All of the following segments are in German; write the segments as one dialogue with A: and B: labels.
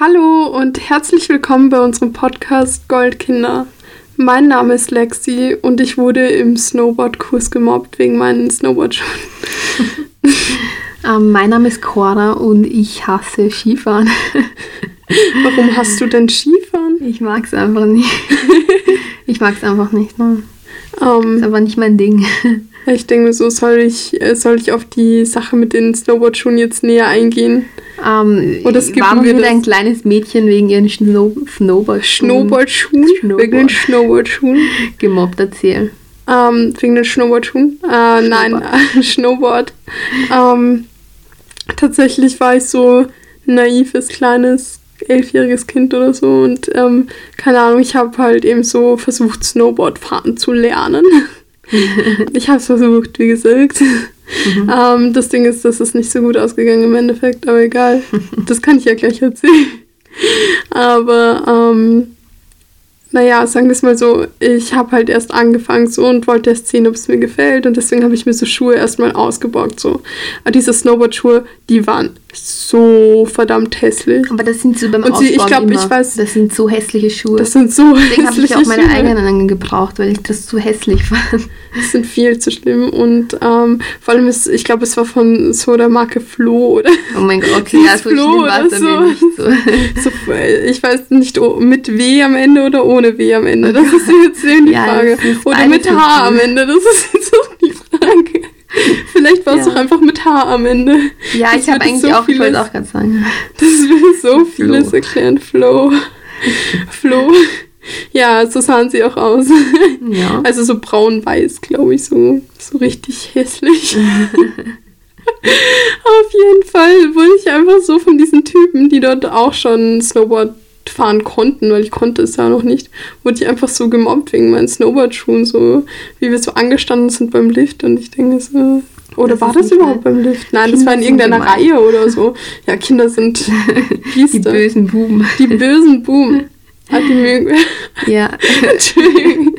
A: Hallo und herzlich willkommen bei unserem Podcast Goldkinder. Mein Name ist Lexi und ich wurde im Snowboardkurs gemobbt wegen meinen Snowboardschuhen.
B: ähm, mein Name ist Cora und ich hasse Skifahren.
A: Warum hast du denn Skifahren?
B: Ich mag es einfach nicht. ich mag es einfach nicht. Ne? Um, ist aber nicht mein Ding.
A: Ich denke so, soll ich, äh, soll ich auf die Sache mit den Snowboardschuhen jetzt näher eingehen?
B: Um, Oder skippen warum wir wird ein kleines Mädchen wegen ihren Snow Snowboardschuhen,
A: Snowboardschuhen? Snowboard. Wegen den Snowboardschuhen?
B: Gemobbt, erzähl.
A: Um, wegen den Snowboardschuhen? Äh, nein, äh, Snowboard. um, tatsächlich war ich so naives, kleines elfjähriges Kind oder so und ähm, keine Ahnung, ich habe halt eben so versucht, Snowboard fahren zu lernen. ich habe es versucht, wie gesagt. Mhm. Ähm, das Ding ist, das ist nicht so gut ausgegangen im Endeffekt, aber egal. Das kann ich ja gleich erzählen. Aber ähm, naja, sagen wir es mal so, ich habe halt erst angefangen so und wollte erst sehen, ob es mir gefällt und deswegen habe ich mir so Schuhe erstmal ausgeborgt so. Aber diese Snowboard-Schuhe, die waren so verdammt hässlich.
B: Aber das sind so beim
A: und sie, ich glaube, ich weiß,
B: das sind so hässliche Schuhe.
A: Das sind so
B: Deswegen habe ich auch meine Schuhe. eigenen gebraucht, weil ich das zu hässlich fand.
A: Das sind viel zu schlimm und ähm, vor allem ist, ich glaube, es war von so der Marke Flo oder.
B: Oh mein Gott, okay, ja, so Flo oder so. So.
A: so. Ich weiß nicht, mit W am Ende oder ohne W am Ende. Das ist jetzt die ja, Frage. Oder mit H am Ende. Das ist jetzt auch die Frage. Vielleicht war es ja. doch einfach mit H am Ende.
B: Ja, das ich habe eigentlich so auch, vieles, ich auch gerade sagen.
A: Das will so vieles erklären. Flow. Flow. Ja, so sahen sie auch aus. Ja. Also so braun-weiß, glaube ich, so, so richtig hässlich. Auf jeden Fall wurde ich einfach so von diesen Typen, die dort auch schon Snowboard fahren konnten, weil ich konnte es ja noch nicht, wurde ich einfach so gemobbt wegen meinen Snowboardschuhen, so wie wir so angestanden sind beim Lift und ich denke so, oder das war das überhaupt beim Lift? Nein, Kinder das war in irgendeiner Reihe oder so. Ja, Kinder sind
B: die bösen Buben.
A: Die bösen Buben. Hat die Mühe.
B: Ja.
A: Entschuldigung.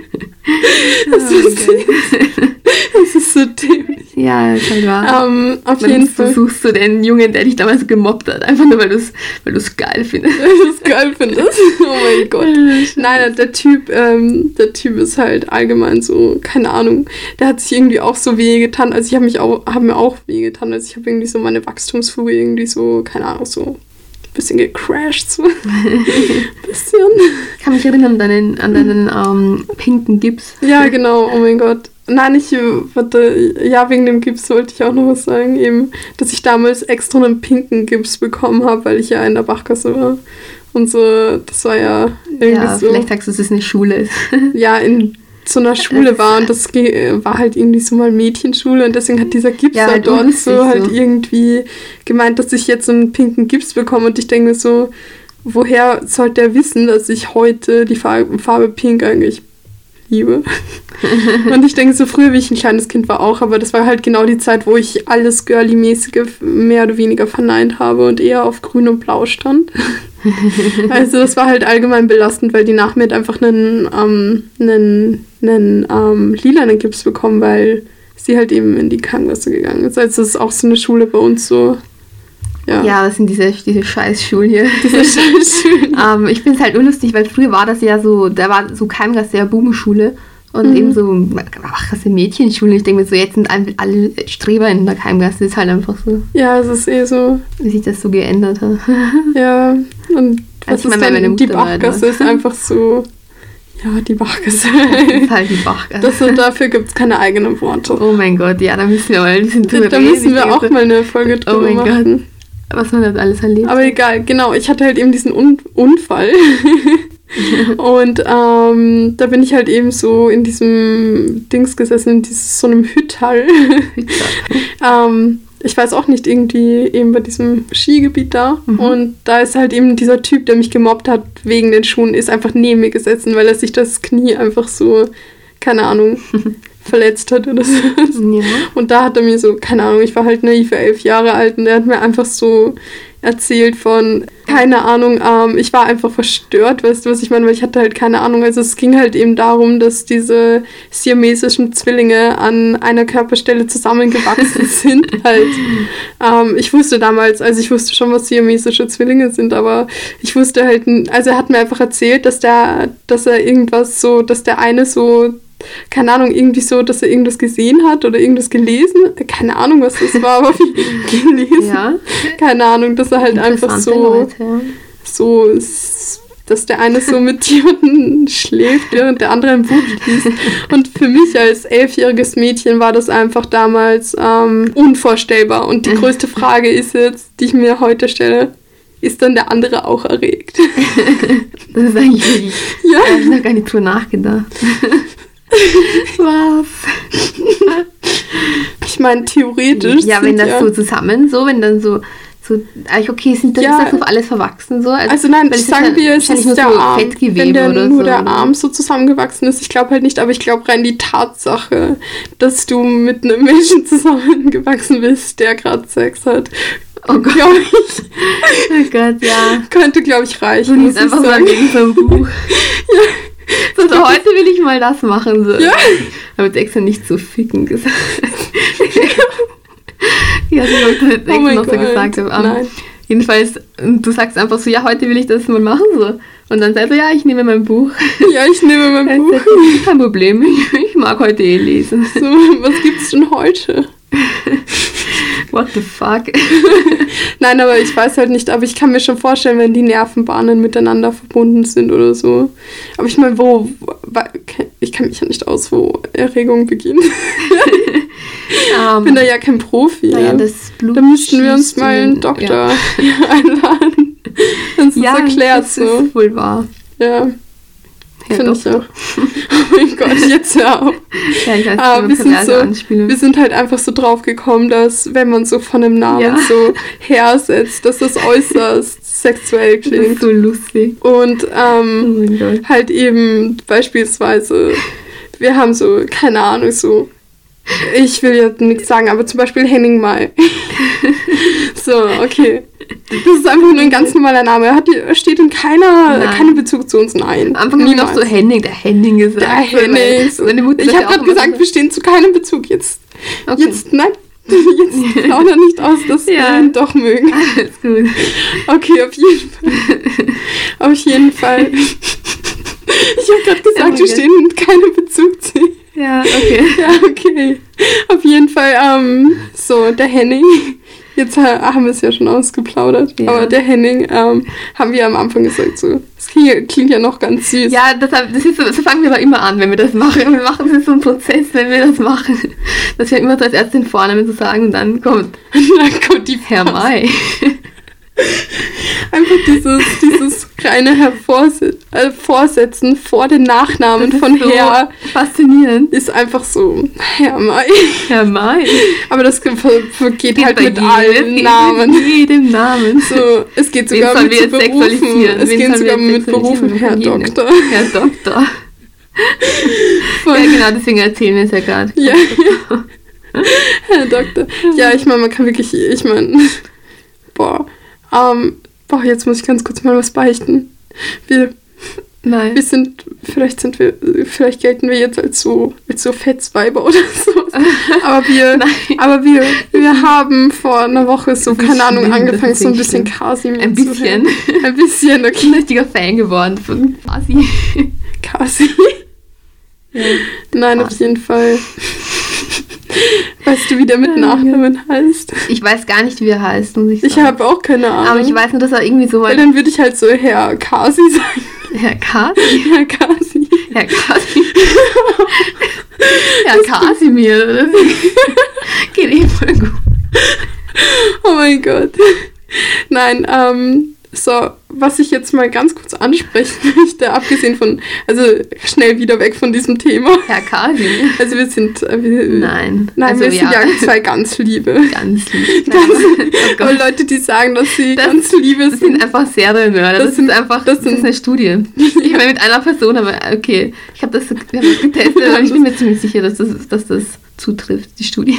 A: Das, oh, ist, das ist so dämlich.
B: Ja, ist halt wahr.
A: Um, auf jeden Fall.
B: Du suchst so den Jungen, der dich damals gemobbt hat, einfach nur, weil du es weil geil findest.
A: Weil du es geil findest? Oh mein Gott. Nein, der Typ, ähm, der Typ ist halt allgemein so, keine Ahnung, der hat sich irgendwie auch so weh getan. Also ich habe mich auch, habe mir auch weh getan. Also ich habe irgendwie so meine Wachstumsfuge irgendwie so, keine Ahnung, so bisschen gecrashed. So. bisschen.
B: Ich kann mich erinnern an deinen, an deinen ähm, pinken Gips.
A: Ja, genau. Oh mein Gott. Nein, ich, warte, ja, wegen dem Gips wollte ich auch noch was sagen, eben, dass ich damals extra einen pinken Gips bekommen habe, weil ich ja in der Bachkasse war. Und so, das war ja irgendwie ja, so.
B: Vielleicht sagst du, dass es eine Schule ist.
A: ja, in zu einer Schule war und das war halt irgendwie so mal Mädchenschule und deswegen hat dieser Gips ja, halt dort so halt so. irgendwie gemeint, dass ich jetzt einen pinken Gips bekomme und ich denke so, woher sollte er wissen, dass ich heute die Farbe, Farbe Pink eigentlich liebe? und ich denke so, früher, wie ich ein kleines Kind war auch, aber das war halt genau die Zeit, wo ich alles Girly-mäßige mehr oder weniger verneint habe und eher auf Grün und Blau stand. also das war halt allgemein belastend, weil die nach mir einfach einen, ähm, einen, einen ähm, lilanen Gips bekommen, weil sie halt eben in die Krankenkasse gegangen ist. Also das ist auch so eine Schule bei uns so.
B: Ja, ja das sind diese, diese Scheißschulen hier. Diese Scheißschulen. ähm, ich finde es halt unlustig, weil früher war das ja so, da war so Keimgasse ja Bubenschule. Und mhm. eben so, ach, das ist Mädchenschule. Ich denke mir so, jetzt sind alle Streber in der Keimgasse. Ist halt einfach so.
A: Ja, es ist eh so.
B: Wie sich das so geändert hat.
A: ja, und was also ich meine, dann, die Bachgasse ist einfach so. Ja, die Bachgasse.
B: halt die Bachgasse.
A: Das, und dafür gibt es keine eigenen Worte.
B: Oh mein Gott, ja, da müssen wir mal ein bisschen
A: drüber Da müssen wir auch mal eine Folge oh drüber oh mein machen. Gott.
B: Was man das alles erlebt.
A: Aber egal, genau. Ich hatte halt eben diesen Un Unfall. und ähm, da bin ich halt eben so in diesem Dings gesessen, in dieses, so einem Hüthall. ähm, ich weiß auch nicht, irgendwie eben bei diesem Skigebiet da. Mhm. Und da ist halt eben dieser Typ, der mich gemobbt hat wegen den Schuhen, ist einfach neben mir gesessen, weil er sich das Knie einfach so, keine Ahnung, verletzt hat oder so. Ja. Und da hat er mir so, keine Ahnung, ich war halt naiv, elf Jahre alt und er hat mir einfach so erzählt von, keine Ahnung, ähm, ich war einfach verstört, weißt du, was ich meine, weil ich hatte halt keine Ahnung. Also es ging halt eben darum, dass diese siamesischen Zwillinge an einer Körperstelle zusammengewachsen sind. halt. Ähm, ich wusste damals, also ich wusste schon, was siamesische Zwillinge sind, aber ich wusste halt, also er hat mir einfach erzählt, dass der, dass er irgendwas so, dass der eine so keine Ahnung, irgendwie so, dass er irgendwas gesehen hat oder irgendwas gelesen. Keine Ahnung, was das war, aber gelesen. Ja. Keine Ahnung, dass er halt einfach so, Leute, ja. so, dass der eine so mit jemandem schläft, während der andere ein Buch liest. Und für mich als elfjähriges Mädchen war das einfach damals ähm, unvorstellbar. Und die größte Frage ist jetzt, die ich mir heute stelle, ist dann der andere auch erregt?
B: das ist eigentlich ja. ich habe gar nicht drüber nachgedacht.
A: Was? ich meine, theoretisch.
B: Ja, wenn das ja so zusammen, so, wenn dann so, so okay, sind das, ja, ist das auf alles verwachsen so?
A: Also, also nein, ich sagen wir, es ist der so Arm. Wenn der, nur so. der Arm so zusammengewachsen ist, ich glaube halt nicht, aber ich glaube rein die Tatsache, dass du mit einem Menschen zusammengewachsen bist, der gerade Sex hat, Oh Gott. Ich, oh Gott, ja. Könnte, glaube ich, reichen. Du liest einfach sagen. mal gegen so ein Buch.
B: ja. So, so heute will ich mal das machen. So. Ja. Aber jetzt extra nicht so ficken gesagt. ja, so habe ich extra oh noch so gesagt. Um, Nein. Jedenfalls, du sagst einfach so, ja, heute will ich das mal machen. So. Und dann sagst du, ja, ich nehme mein Buch.
A: Ja, ich nehme mein Buch.
B: Kein Problem, ich, ich mag heute eh lesen.
A: So, was gibt's denn heute?
B: What the fuck?
A: Nein, aber ich weiß halt nicht, aber ich kann mir schon vorstellen, wenn die Nervenbahnen miteinander verbunden sind oder so. Aber ich meine, wo, ich kann mich ja nicht aus, wo Erregung beginnt. ich bin da ja kein Profi.
B: Naja, das
A: Blut da müssten wir uns mal einen Doktor ja. einladen. Es ja, erklärt das so.
B: Ist wohl wahr.
A: Ja. Ja, Finde ich auch. oh mein Gott, jetzt hör auf. Ja, ich weiß, Aber wir sind, so, wir sind halt einfach so drauf gekommen, dass wenn man so von einem Namen ja. so hersetzt, dass das äußerst sexuell klingt.
B: So lustig.
A: Und ähm, oh halt eben beispielsweise, wir haben so, keine Ahnung, so ich will jetzt nichts sagen, aber zum Beispiel Henning Mai. so, okay. Das ist einfach nur ein ganz normaler Name. Er, hat, steht in keiner, keinem Bezug zu uns. Nein.
B: Am Anfang noch so Henning. Der Henning gesagt.
A: Der Henning. So. Ich habe gerade gesagt, wir stehen zu keinem Bezug. Jetzt, okay. jetzt, nein. Jetzt plaudern nicht aus, dass ja. wir ihn doch mögen. Alles gut. Okay, auf jeden Fall. auf jeden Fall. Ich habe gerade gesagt, oh wir stehen in keinem Bezug zu ihm.
B: Ja, okay.
A: Ja, okay. Auf jeden Fall, ähm, so, der Henning Jetzt haben wir es ja schon ausgeplaudert. Ja. Aber der Henning, ähm, haben wir am Anfang gesagt, so, das klingt, klingt, ja noch ganz süß.
B: Ja, das, das, ist so, so fangen wir aber immer an, wenn wir das machen. Wir machen das so einen Prozess, wenn wir das machen. Dass wir immer so als erst den Vornamen zu sagen und dann kommt,
A: dann kommt die
B: Herr Mai.
A: Einfach dieses, dieses Hervorsetzen äh, vor den Nachnamen von so Herr.
B: Faszinierend.
A: Ist einfach so, Herr Mai.
B: Herr Mai.
A: Aber das geht, geht halt mit allen Namen.
B: Mit jedem Namen.
A: So, es geht sogar mit so Berufen. Es geht sogar mit Berufen, Herr Doktor.
B: Herr Doktor. ja, genau, deswegen erzählen wir es ja gerade.
A: Ja, ja. Herr Doktor. Ja, ich meine, man kann wirklich, ich meine, boah. Ähm, boah, jetzt muss ich ganz kurz mal was beichten. Wir,
B: Nein.
A: wir sind, vielleicht sind wir, vielleicht gelten wir jetzt als so, als so Fetzweiber oder so. Aber wir, Nein. aber wir, wir haben vor einer Woche so, keine Ahnung, angefangen, so ein bisschen Kasimir
B: Ein bisschen.
A: Ein bisschen, okay. Ich
B: bin ein richtiger Fan geworden von Kasi.
A: Kasi? Ja. Nein, Kasi. auf jeden Fall. Weißt du, wie der mit Nachnamen heißt?
B: Ich weiß gar nicht, wie er heißt,
A: muss ich sagen. Ich habe auch keine Ahnung.
B: Aber ich weiß nur, dass er irgendwie so...
A: Weil dann würde ich halt so Herr Kasi sagen.
B: Herr Kasi?
A: Herr Kasi.
B: Herr Kasi. Herr Kasimir. Geht eh voll gut.
A: Oh mein Gott. Nein, ähm, so, was ich jetzt mal ganz kurz ansprechen möchte, abgesehen von, also schnell wieder weg von diesem Thema.
B: Herr Kasi.
A: Also wir sind, äh, wir,
B: nein,
A: nein, also wir sind ja zwei ganz Liebe.
B: Ganz liebe.
A: Ganz, oh Aber Leute, die sagen, dass sie das, ganz Liebe sind.
B: Das sind einfach Serienmörder. Das, das sind einfach, das, das ist eine Studie. Ich meine mit einer Person, aber okay, ich habe das, wir haben das getestet, aber ich bin mir ziemlich sicher, dass das, dass das zutrifft, die Studie.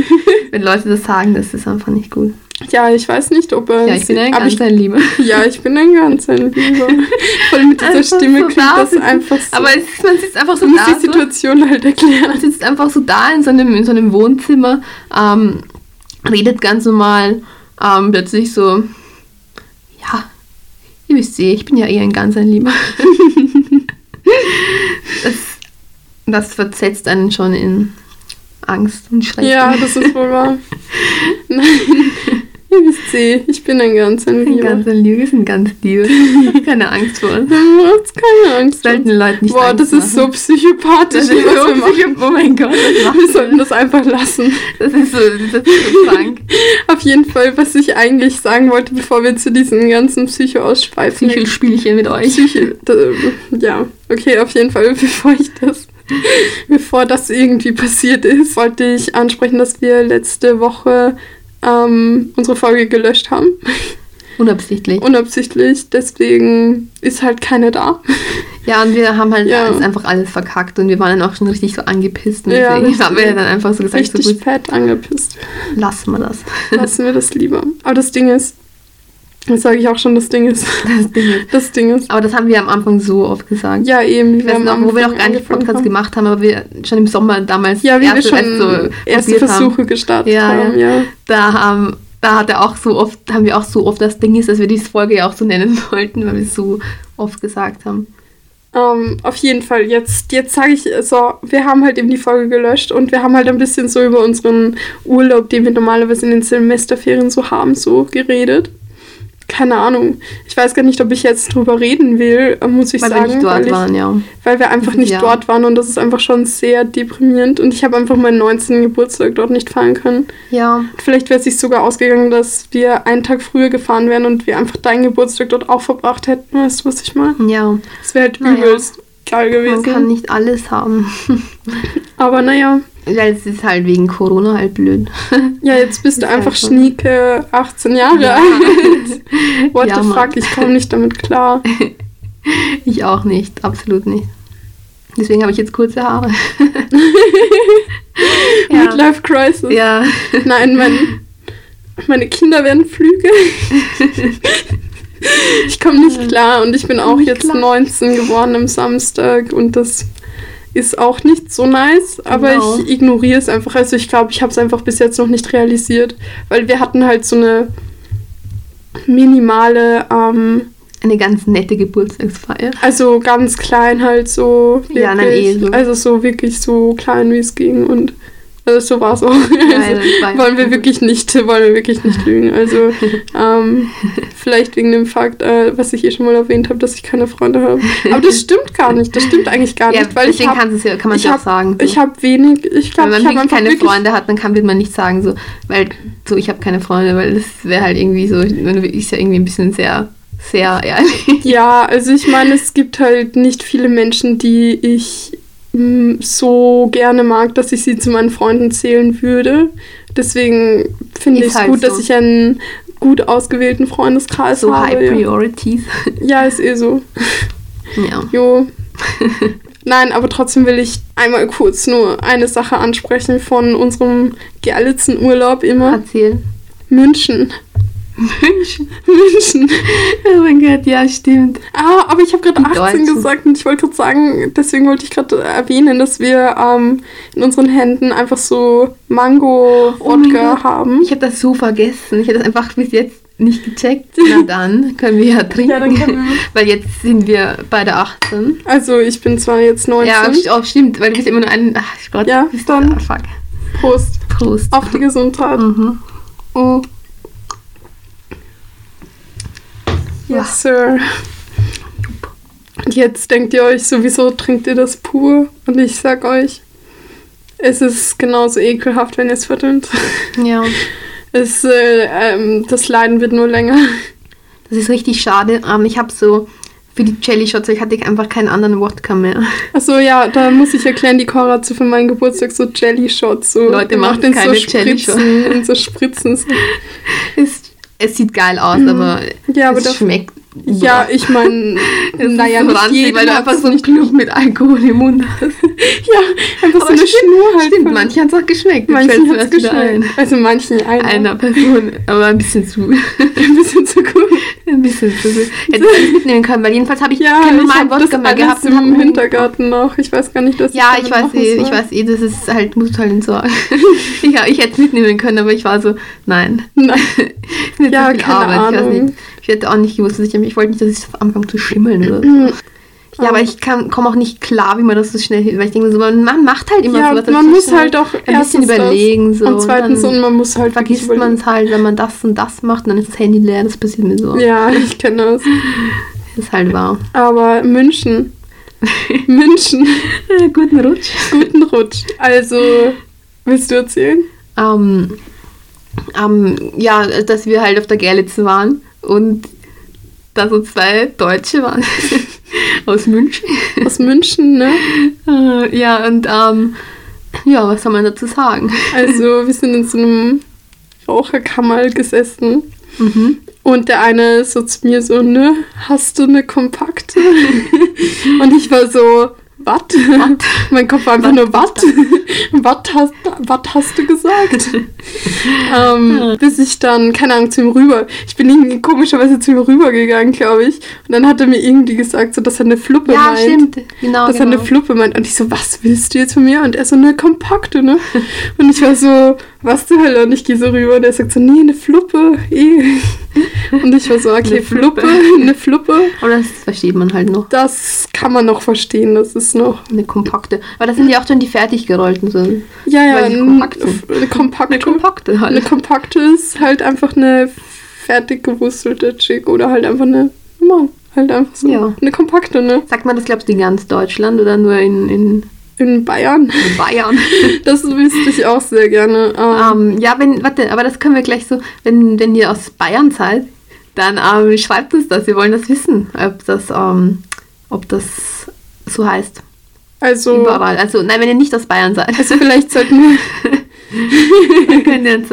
B: Wenn Leute das sagen, das ist einfach nicht gut.
A: Ja, ich weiß nicht, ob er.
B: Ja, ich bin ein ganz
A: ich,
B: ein Lieber.
A: Ja, ich bin ein ganz ein Lieber. Voll mit dieser
B: Einfach
A: Stimme
B: so
A: klingt
B: da
A: das
B: sitzen.
A: einfach so.
B: Aber es ist, man sitzt einfach so da.
A: die Situation halt erklären.
B: Man sitzt einfach so da in so einem, in so einem Wohnzimmer, ähm, redet ganz normal, ähm, plötzlich so, ja, ihr wisst eh, ich bin ja eher ein ganz ein Lieber. das, das versetzt einen schon in Angst und Schrecken.
A: Ja, das ist wohl wahr. Nein, ihr wisst eh, ich bin ein ganz ein
B: ein
A: Lieber.
B: ganz ein Lieber, wir sind ganz Liebe. Keine Angst vor uns.
A: Du hast keine Angst.
B: Sollten Leute nicht
A: Boah, das ist so psychopathisch,
B: Das ist so
A: wir machen.
B: psycho- Oh mein Gott,
A: Wir sollten das einfach lassen.
B: Das ist so, das ist so krank.
A: Auf jeden Fall, was ich eigentlich sagen wollte, bevor wir zu diesen ganzen Psycho ausschweifen.
B: Psycho-Spielchen mit euch.
A: Psyche, da, ja, okay, auf jeden Fall, bevor ich das, bevor das irgendwie passiert ist, wollte ich ansprechen, dass wir letzte Woche ähm, unsere Folge gelöscht haben.
B: Unabsichtlich.
A: Unabsichtlich, deswegen ist halt keine da.
B: Ja, und wir haben halt
A: Ja.
B: alles, einfach alles verkackt und wir waren dann auch schon richtig so angepisst. Und
A: Ja,
B: deswegen haben wir dann einfach so gesagt, so
A: Richtig
B: gut,
A: fett angepisst.
B: lassen wir das.
A: Lassen wir das lieber. Aber das Ding ist, das sage ich auch schon, das Ding ist,
B: Das Ding ist.
A: das Ding ist,
B: Aber das haben wir am Anfang so oft gesagt.
A: ja eben,
B: ich weiß noch, wo wir noch gar nicht
A: angefangen
B: Podcast
A: haben.
B: gemacht haben, aber wir schon im Sommer damals
A: Ja, wie wir
B: erste,
A: schon
B: als so
A: erste Versuche
B: haben,
A: gestartet
B: Ja,
A: haben, ja.
B: da haben da hat er auch so oft, haben wir auch so oft das Ding ist, dass wir diese Folge ja auch so nennen wollten, weil wir es so oft gesagt haben.
A: Ähm, auf jeden Fall, jetzt, jetzt sage ich so, wir haben halt eben die Folge gelöscht und wir haben halt ein bisschen so über unseren Urlaub, den wir normalerweise in den Semesterferien so haben, so geredet. Keine Ahnung. Ich weiß gar nicht, ob ich jetzt drüber reden will, äh, muss ich
B: weil
A: sagen.
B: wir nicht dort
A: weil, ich,
B: waren, ja.
A: weil wir einfach nicht
B: Ja.
A: dort waren und das ist einfach schon sehr deprimierend und ich habe einfach meinen 19. Geburtstag dort nicht feiern können.
B: Ja,
A: Vielleicht wäre es sich sogar ausgegangen, dass wir einen Tag früher gefahren wären und wir einfach deinen Geburtstag dort auch verbracht hätten. Weißt du, was ich meine?
B: ja.
A: Das wäre halt
B: Naja.
A: übelst geil
B: Man
A: gewesen.
B: kann nicht alles haben.
A: Aber naja,
B: Weil es ist halt wegen Corona halt blöd.
A: ja, jetzt bist du
B: halt
A: einfach
B: so.
A: schnieke 18 Jahre
B: Ja.
A: alt. What
B: Ja,
A: the fuck, ich komme nicht damit klar.
B: Ich auch nicht, absolut nicht. Deswegen habe ich jetzt kurze Haare. ja.
A: Midlife Crisis.
B: ja.
A: Nein, mein, meine Kinder werden Flüge. ich komme nicht klar und ich bin auch jetzt
B: klar.
A: 19 geworden am Samstag und das ist auch nicht so nice, aber
B: Genau.
A: ich ignoriere es einfach. Also ich glaube, ich habe es einfach bis jetzt noch nicht realisiert, weil wir hatten halt so eine minimale, ähm,
B: Eine ganz nette Geburtstagsfeier.
A: also ganz klein halt so. Wirklich,
B: Ja, nein, eh so.
A: Also so wirklich so klein, wie es ging und also so war es auch. Also,
B: ja
A: wollen wir wirklich nicht, wollen wir wirklich nicht lügen. Also ähm, vielleicht wegen dem Fakt, äh, was ich eh schon mal erwähnt habe, dass ich keine Freunde habe. Aber das stimmt gar nicht. Das stimmt eigentlich gar
B: Ja,
A: nicht, weil ich
B: deswegen
A: habe
B: kann, es ja, kann man
A: ich
B: es ja auch
A: hab-
B: sagen. So.
A: ich habe wenig, ich glaube,
B: Wenn
A: ich
B: man
A: einfach
B: keine
A: wirklich,
B: Freunde hat, dann kann, man nicht sagen, so, weil so, ich habe keine Freunde, weil das wäre halt irgendwie so, ist ja irgendwie ein bisschen sehr, sehr ehrlich.
A: Ja, also ich meine, es gibt halt nicht viele Menschen, die ich so gerne mag, dass ich sie zu meinen Freunden zählen würde. Deswegen finde ich es
B: halt
A: gut, dass
B: so.
A: ich einen gut ausgewählten Freundeskreis
B: So
A: habe.
B: High
A: ja.
B: Priorities.
A: ja, ist eh so.
B: ja.
A: Jo. Nein, aber trotzdem will ich einmal kurz nur eine Sache ansprechen von unserem geilsten Urlaub immer.
B: Erzähl.
A: München.
B: München.
A: München.
B: Oh mein Gott, ja, stimmt.
A: Ah, aber ich habe gerade
B: Die
A: 18
B: Deutschen.
A: gesagt und ich wollte gerade sagen, deswegen wollte ich gerade erwähnen, dass wir ähm, in unseren Händen einfach so
B: Oh
A: Mango-Wodka
B: Gott.
A: haben.
B: Ich habe das so vergessen. Ich habe das einfach bis jetzt nicht gecheckt. Na dann können wir ja trinken.
A: Ja, wir.
B: Weil jetzt sind wir beide 18.
A: Also ich bin zwar jetzt 19.
B: Ja, st- oh, stimmt, weil du bist immer nur ein. Ach Gott,
A: Ja,
B: bist
A: dann-
B: Ah, fuck.
A: Prost.
B: Prost.
A: Auf die Gesundheit.
B: Mhm.
A: Mm. Yes, Sir. Und jetzt denkt ihr euch, sowieso trinkt ihr das pur. Und ich sag euch, es ist genauso ekelhaft, wenn ihr es verdünnt.
B: Ja,
A: Es, äh, ähm, das Leiden wird nur länger.
B: das ist richtig schade. Ähm, ich habe so für die Jelly Shots, ich hatte einfach keinen anderen Wodka mehr.
A: Achso, ja, da muss ich erklären, die Cora hat so für meinen Geburtstag so Jelly-Shots. So,
B: Leute, macht
A: in
B: keine
A: so
B: Jelly-Shots.
A: Spritzen, in so Spritzen. So.
B: Es, es sieht geil aus, aber.
A: Ja, aber
B: es schmeckt.
A: Ja, ich meine, naja,
B: so
A: nicht
B: ranzig,
A: jedem
B: weil du einfach so einen Club mit Alkohol im Mund hast.
A: ja, einfach
B: Aber
A: so eine
B: stimmt,
A: Schnur halt.
B: Stimmt, manchen hat es auch geschmeckt.
A: Manchen
B: mir
A: hat es geschmeckt. Also manchen einer.
B: Einer Person, aber ein bisschen zu.
A: Ein bisschen zu gut.
B: Ein bisschen zu. Hätte ich nicht mitnehmen können, weil jedenfalls habe ich
A: Ja,
B: keinen
A: ich
B: normalen Wodka mehr
A: alles
B: gehabt. und
A: im Hintergarten noch. Ich weiß gar nicht, was
B: Ja,
A: damit
B: ich weiß eh,
A: soll.
B: ich weiß eh, das ist halt, halt entsorgen. ich, ich hätte es mitnehmen können, aber ich war so, nein.
A: Nein. Ja, keine
B: Arbeit. Ich,
A: Ahnung.
B: Ich hätte auch nicht gewusst, dass ich, ich wollte nicht, dass es anfangen zu schimmeln oder so. Ja, aber ich komme auch nicht klar, wie man das so schnell, weil ich denke so, man, macht halt immer
A: Ja,
B: sowas.
A: man
B: dazwischen.
A: muss halt auch
B: ein bisschen überlegen. So,
A: und zweitens, und man muss halt
B: vergisst man es halt, wenn man das und das macht, und dann ist das Handy leer, das passiert mir so.
A: Ja, ich kenne das.
B: Das ist halt wahr.
A: Aber München. München.
B: Guten Rutsch.
A: Guten Rutsch. Also, willst du erzählen?
B: Ähm, ähm, ja, dass wir halt auf der Gerlitz waren und da so zwei Deutsche waren aus München.
A: Aus München, ne?
B: Äh, ja, und ähm, ja, was soll man dazu sagen?
A: Also, wir sind in so einem Raucherkammer gesessen.
B: Mhm.
A: Und der eine so zu mir so, ne, hast du eine kompakte? Und ich war so, was? Mein Kopf war einfach
B: Wat
A: nur, was? Was hast, wat hast du gesagt? ähm, bis ich dann, keine Ahnung, zu ihm rüber, ich bin irgendwie komischerweise zu ihm rübergegangen, glaube ich. Und dann hat er mir irgendwie gesagt, so, dass er eine Fluppe
B: Ja,
A: meint.
B: stimmt. Genau,
A: dass er
B: genau.
A: eine Fluppe meint. Und ich so, was willst du jetzt von mir? Und er so, eine kompakte, ne? Und ich war so, was zur Hölle? Und ich gehe so rüber und er sagt so, nee, eine Fluppe, eh. Und ich war so, okay,
B: Eine
A: Fluppe, eine Fluppe.
B: Aber das versteht man halt noch.
A: Das kann man noch verstehen, das ist noch.
B: Eine kompakte. Aber das sind ja auch schon die fertig gerollten. So.
A: Ja, ja, eine kompakte.
B: Eine kompakte
A: Eine
B: halt.
A: kompakte ist halt einfach eine fertig gewurstelte Chick oder halt einfach eine, normal, halt einfach so.
B: Ja.
A: Eine kompakte, ne?
B: Sagt man das, glaubst du, in ganz Deutschland oder nur in, in
A: In Bayern.
B: Bayern?
A: Das wüsste ich auch sehr gerne. Ähm,
B: Ähm, ja, wenn, warte, aber das können wir gleich so, wenn, wenn ihr aus Bayern seid, dann ähm, schreibt uns das. Wir wollen das wissen, ob das, ähm, ob das so heißt.
A: also,
B: Überall. Also, nein, wenn ihr nicht aus Bayern seid,
A: also vielleicht sollten wir.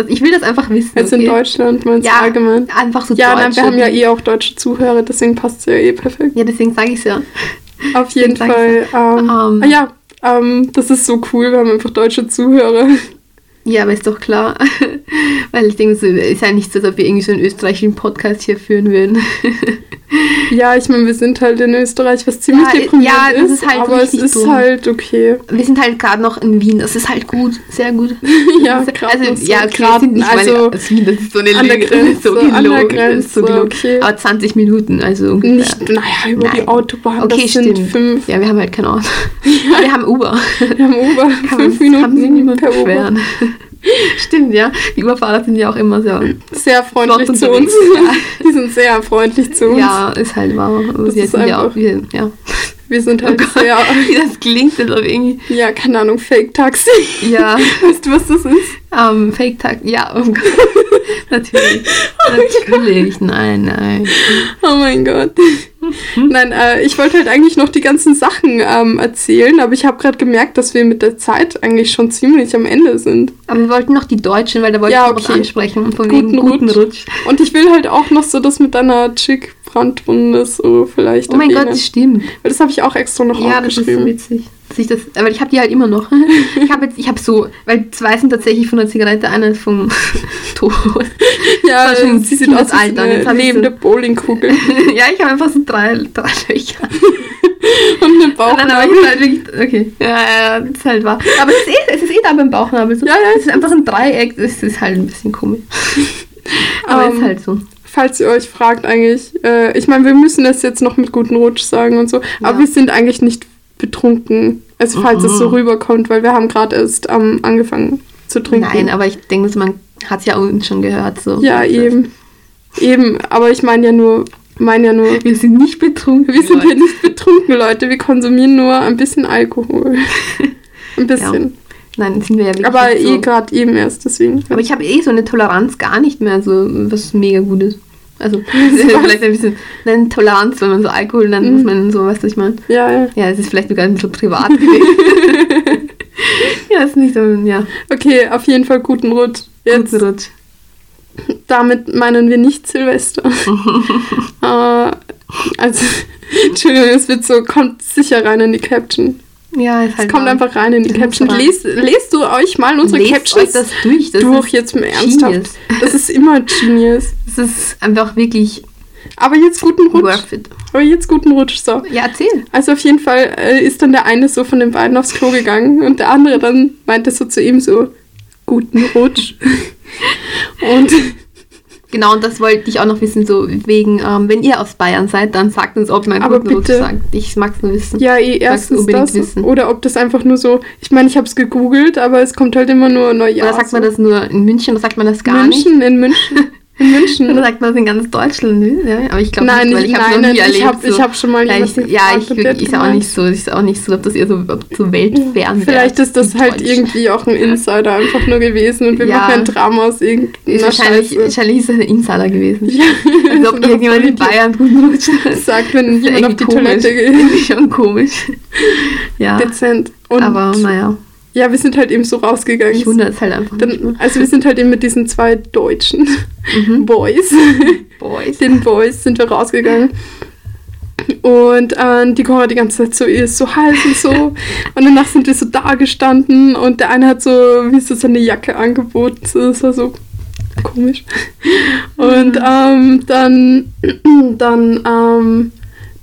B: Ich will das einfach wissen.
A: also in
B: okay?
A: Deutschland meinst du
B: Ja,
A: allgemein.
B: einfach so
A: Ja, nein, wir haben ja eh auch deutsche Zuhörer, deswegen passt es ja eh perfekt.
B: Ja, deswegen sage ich es ja.
A: Auf jeden
B: ich
A: Fall. Ähm,
B: Ähm.
A: ah ja, ähm, das ist so cool, wir haben einfach deutsche Zuhörer.
B: Ja, aber ist doch klar. Weil ich denke, so, ist ja nicht so, als ob wir irgendwie so einen österreichischen Podcast hier führen würden.
A: Ja, ich meine, wir sind halt in Österreich, was ziemlich
B: Ja,
A: deprimierend
B: ja, das
A: ist,
B: ist halt
A: aber es ist
B: dumm.
A: halt okay.
B: Wir sind halt gerade noch in Wien. Das ist halt gut. Sehr gut.
A: Ja,
B: also,
A: noch so.
B: ja, okay,
A: Grad,
B: sind nicht
A: also
B: meine, Wien, das ist so eine
A: an der
B: Lüge. Das ist so
A: Grenze, an der
B: so
A: Grenze,
B: gelogen.
A: okay.
B: Aber 20 Minuten, also ungefähr.
A: Nicht, naja, über die
B: Nein.
A: Autobahn,
B: Okay,
A: das sind
B: stimmt.
A: fünf,
B: Ja, wir haben halt kein Auto. Aber wir haben Uber.
A: wir haben Uber, fünf
B: man, kann
A: Minuten
B: niemand
A: per Uber.
B: Stimmt, ja. Die Uberfahrer sind ja auch immer so.
A: Sehr freundlich zu uns.
B: unterwegs,
A: Die sind sehr freundlich zu uns.
B: Ja, ist halt wahr.
A: Das
B: wir
A: ist
B: sind ja auch. Wir, ja.
A: Wir sind
B: Oh
A: halt
B: Gott,
A: sehr,
B: wie das klingt, als ob irgendwie.
A: ja, keine Ahnung, Fake-Taxi.
B: Ja,
A: Weißt du, was das ist?
B: ähm, Fake-Tag. Ja, oh Gott. Natürlich. Natürlich. Nein, nein.
A: Oh mein Gott.
B: Mhm.
A: Nein, äh, ich wollte halt eigentlich noch die ganzen Sachen ähm, erzählen, aber ich habe gerade gemerkt, dass wir mit der Zeit eigentlich schon ziemlich am Ende sind.
B: Aber wir wollten noch die Deutschen, weil da wollte
A: Ja,
B: ich noch
A: okay.
B: ansprechen. Von
A: Guten
B: wegen guten
A: Rutsch.
B: Rutsch.
A: Und ich will halt auch noch so das mit deiner Chick Brandwunde so vielleicht
B: Oh mein Gott, das stimmt.
A: Weil das habe ich auch extra noch
B: Ja, das ist so
A: aufgeschrieben.
B: witzig. Ich das, aber ich habe die halt immer noch. Ich habe jetzt, ich habe so, weil zwei sind tatsächlich von der Zigarette, einer ist vom Tod.
A: ja,
B: schon
A: sie sieht aus
B: Kindesalter.
A: eine
B: Jetzt
A: lebende
B: so-
A: Bowlingkugel
B: ja, ich habe einfach so drei, drei Löcher.
A: und eine
B: Und dann habe
A: Bauchnabel.
B: ich halt wirklich, okay, ja, ja, das ist halt wahr. Aber es ist eh, es ist eh da beim Bauchnabel. So.
A: Ja, ja.
B: Es ist einfach ein Dreieck, das ist halt ein bisschen komisch. Aber
A: Ähm,
B: ist halt so.
A: Falls ihr euch fragt eigentlich, äh, ich meine, wir müssen das jetzt noch mit guten Rutsch sagen und so, aber
B: Ja.
A: wir sind eigentlich nicht betrunken. Also falls es so rüberkommt, weil wir haben gerade erst ähm, angefangen zu trinken.
B: Nein, aber ich denke, man hat es ja uns schon gehört. So.
A: Ja, eben. Eben, aber ich meine ja nur, meine ja nur,
B: Wir sind nicht betrunken.
A: wir sind
B: Leute.
A: hier nicht betrunken, Leute. Wir konsumieren nur ein bisschen Alkohol. Ein bisschen.
B: Nein, sind wir ja wirklich
A: aber
B: so.
A: eh gerade eben erst, deswegen.
B: Aber ich habe eh so eine Toleranz gar nicht mehr, so was mega gut ist. Also vielleicht ein bisschen eine Toleranz, wenn man so Alkohol, dann muss man so, weißt du, was ich meine.
A: ja, ja.
B: Ja, es ist vielleicht sogar ein bisschen privat gewesen. ja, ist nicht so, ja.
A: Okay, auf jeden Fall guten Rutsch. Jetzt,
B: Guten Rutsch.
A: damit meinen wir nicht Silvester. äh, also, Entschuldigung, es wird so, kommt sicher rein in die Caption. Ja, ist halt. Es kommt einfach rein in die Caption. Lest, lest du euch mal unsere lest Captions euch das durch. Das durch jetzt mal ernsthaft. Das ist immer genius.
B: Das ist einfach wirklich.
A: Aber jetzt guten Rutsch. Aber jetzt guten Rutsch, so.
B: Ja, erzähl.
A: Also auf jeden Fall äh, ist dann der eine so von den beiden aufs Klo gegangen und der andere dann meinte so zu ihm so, guten Rutsch.
B: und Genau, und das wollte ich auch noch wissen, so wegen, ähm, wenn ihr aus Bayern seid, dann sagt uns, ob man Aber bitte. Sagt. Ich mag es nur wissen.
A: Ja, eh, erstens das. Wissen. Oder ob das einfach nur so, ich meine, ich habe es gegoogelt, aber es kommt halt immer nur Neujahr.
B: Oder sagt man das nur in München oder sagt man das gar
A: München,
B: nicht?
A: In München, in München. In München.
B: Sagt man das in ganz Deutschland? Ne? Aber ich glaube
A: nicht, weil ich habe noch nie erlebt. Ich habe so. hab schon mal
B: ja, ich, ja, ich, ist auch nicht so, ist auch nicht so, ob das eher so, so weltfern
A: Vielleicht ist das halt irgendwie auch ein Insider einfach nur gewesen und wir ja. machen ein Drama aus irgendeiner
B: wahrscheinlich, Scheiße. Wahrscheinlich ist das ein Insider gewesen. Ja. Als ob irgendjemand in Bayern gut
A: sagt, wenn jemand auf die komisch. Toilette
B: geht. Schon komisch.
A: Ja. Dezent.
B: Und aber naja.
A: Ja, wir sind halt eben so rausgegangen.
B: Ich wundere es halt einfach.
A: Dann, also wir sind halt eben mit diesen zwei deutschen mhm. Boys. Boys. Den Boys sind wir rausgegangen. Und äh, die Cora die ganze Zeit so, ihr ist so heiß und so. und danach sind wir so da gestanden und der eine hat so, wie so seine Jacke angeboten. Das war so komisch. Und ähm, dann, dann ähm,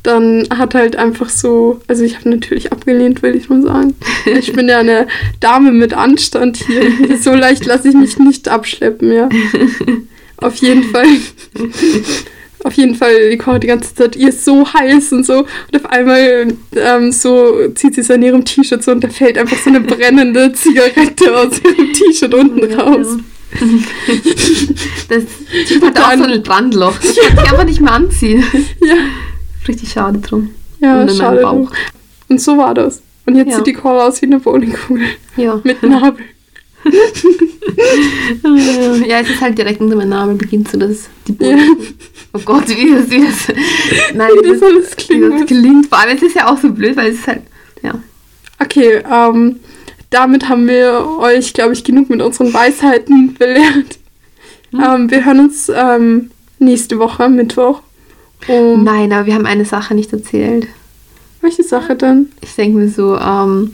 A: dann hat halt einfach so, also ich habe natürlich abgelehnt, will ich mal sagen. Ich bin ja eine Dame mit Anstand hier. So leicht lasse ich mich nicht abschleppen, ja. Auf jeden Fall. Auf jeden Fall, die kocht die ganze Zeit, ihr ist so heiß und so. Und auf einmal ähm, so zieht sie es an ihrem T-Shirt so und da fällt einfach so eine brennende Zigarette aus ihrem T-Shirt unten raus.
B: Das hat auch so ein Brandloch. Das kann ich einfach nicht mehr anziehen.
A: Ja.
B: Richtig schade drum.
A: Ja, schade drum. Und so war das. Und jetzt ja. sieht die Cora aus wie eine Bowlingkugel.
B: Ja.
A: Mit Nabel.
B: ja, es ist halt direkt unter meinem Namen beginnt so das die ja. Oh Gott, wie das, wie das,
A: nein, wie das, das alles klingt.
B: Das klingt. Vor allem, es ist ja auch so blöd, weil es ist halt, ja.
A: Okay, ähm, damit haben wir euch, glaube ich, genug mit unseren Weisheiten belehrt. Hm. Ähm, wir hören uns ähm, nächste Woche, Mittwoch.
B: Um Nein, aber wir haben eine Sache nicht erzählt.
A: Welche Sache denn?
B: Ich denke mir so, ähm,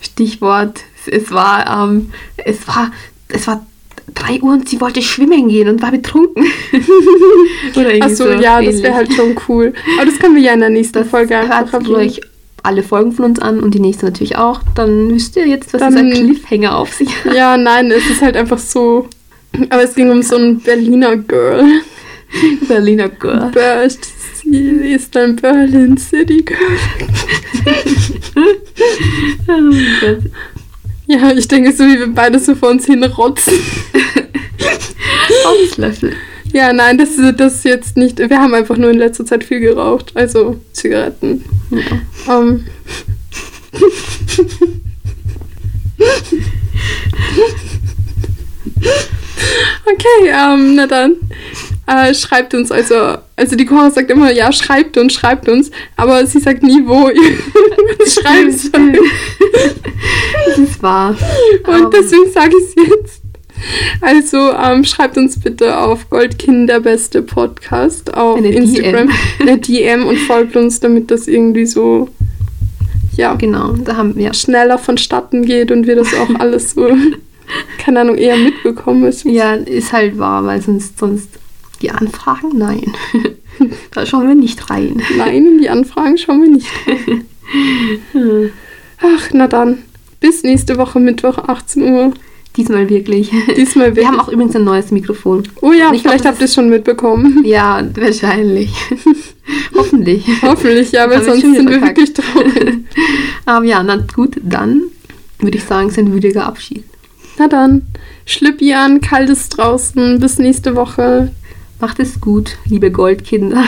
B: Stichwort, es war, ähm, es war, es war 3 Uhr und sie wollte schwimmen gehen und war betrunken.
A: Oder irgendwie Achso, so ja, ähnlich. das wäre halt schon cool. Aber das können wir ja in der nächsten das Folge
B: einfach euch alle Folgen von uns an und die nächste natürlich auch. Dann wisst ihr jetzt, was Dann, dieser Cliffhanger auf sich
A: hat. Ja, nein, es ist halt einfach so. Aber es ging um so ein Berliner Girl.
B: Berliner Girl.
A: Burst. Sie ist ein Berlin City Girl. oh. Ja, ich denke so, wie wir beide so vor uns hinrotzen.
B: Auslöffel.
A: Ja, nein, das, das ist jetzt nicht. Wir haben einfach nur in letzter Zeit viel geraucht. Also Zigaretten. Ja. Um. okay, ähm, na dann. Äh, schreibt uns also, also die Cora sagt immer, ja, schreibt uns, schreibt uns, aber sie sagt nie, wo ihr schreiben sollt.
B: das ist wahr.
A: Und um. deswegen sage ich es jetzt. Also ähm, schreibt uns bitte auf Goldkinderbeste Podcast auf Eine Instagram, DM. eine DM und folgt uns, damit das irgendwie so ja,
B: genau, da haben wir
A: schneller vonstatten geht und wir das auch alles so, keine Ahnung, eher mitbekommen müssen.
B: Ja, ist halt wahr, weil sonst, sonst die Anfragen? Nein. da schauen wir nicht rein.
A: Nein, in die Anfragen schauen wir nicht rein. Ach, na dann. Bis nächste Woche Mittwoch, 18 Uhr.
B: Diesmal wirklich.
A: Diesmal wirklich.
B: Wir haben auch übrigens ein neues Mikrofon.
A: Oh ja, ich vielleicht glaub, habt ihr es schon mitbekommen.
B: Ja, wahrscheinlich. Hoffentlich.
A: Hoffentlich, ja, weil sonst sind wir wirklich traurig.
B: Aber ja, na gut, dann würde ich sagen, sind würdiger Abschied.
A: Na dann, Schlüppi an, kaltes draußen, bis nächste Woche.
B: Macht es gut, liebe Goldkinder.